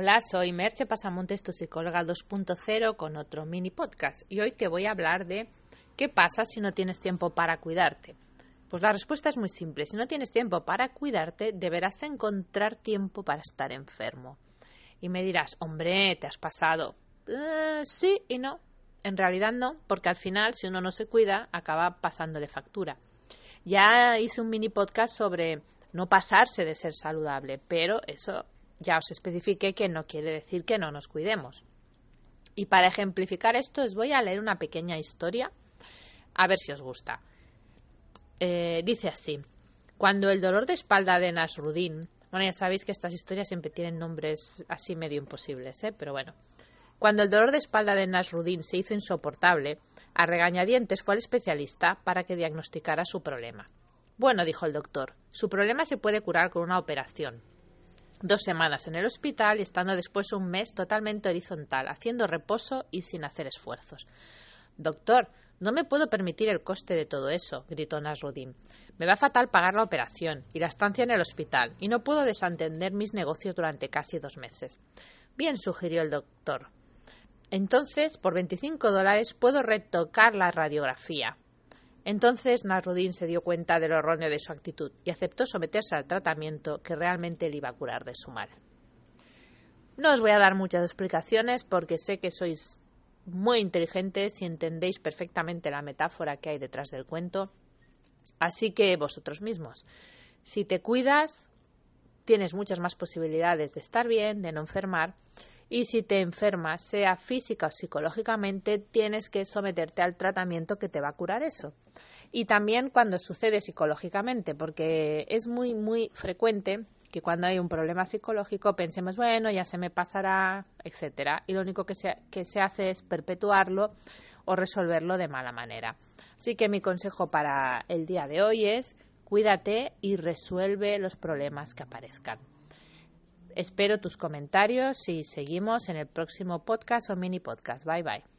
Hola, soy Merche Pasamontes, tu psicóloga 2.0 con otro mini podcast y hoy te voy a hablar de qué pasa si no tienes tiempo para cuidarte. Pues la respuesta es muy simple. Si no tienes tiempo para cuidarte, deberás encontrar tiempo para estar enfermo. Y me dirás, hombre, te has pasado. Eh, sí y no. En realidad no, porque al final, si uno no se cuida, acaba pasándole factura. Ya hice un mini podcast sobre no pasarse de ser saludable, pero eso ya os especifiqué que no quiere decir que no nos cuidemos. Y para ejemplificar esto os voy a leer una pequeña historia, a ver si os gusta. Eh, dice así, cuando el dolor de espalda de Nasruddin, bueno, ya sabéis que estas historias siempre tienen nombres así medio imposibles, ¿eh? pero bueno. Cuando el dolor de espalda de Nasruddin se hizo insoportable, a regañadientes fue al especialista para que diagnosticara su problema. Bueno, dijo el doctor, su problema se puede curar con una operación dos semanas en el hospital y estando después un mes totalmente horizontal, haciendo reposo y sin hacer esfuerzos. Doctor, no me puedo permitir el coste de todo eso, gritó Nasruddin. Me va fatal pagar la operación y la estancia en el hospital, y no puedo desentender mis negocios durante casi dos meses. Bien, sugirió el doctor. Entonces, por 25 dólares puedo retocar la radiografía. Entonces Nasruddin se dio cuenta de lo erróneo de su actitud y aceptó someterse al tratamiento que realmente le iba a curar de su mal. No os voy a dar muchas explicaciones porque sé que sois muy inteligentes y entendéis perfectamente la metáfora que hay detrás del cuento. Así que vosotros mismos, si te cuidas, tienes muchas más posibilidades de estar bien, de no enfermar y si te enfermas, sea física o psicológicamente, tienes que someterte al tratamiento que te va a curar eso. Y también cuando sucede psicológicamente, porque es muy, muy frecuente que cuando hay un problema psicológico pensemos, bueno, ya se me pasará, etcétera, y lo único que se, que se hace es perpetuarlo o resolverlo de mala manera. Así que mi consejo para el día de hoy es cuídate y resuelve los problemas que aparezcan. Espero tus comentarios y seguimos en el próximo podcast o mini podcast. Bye bye.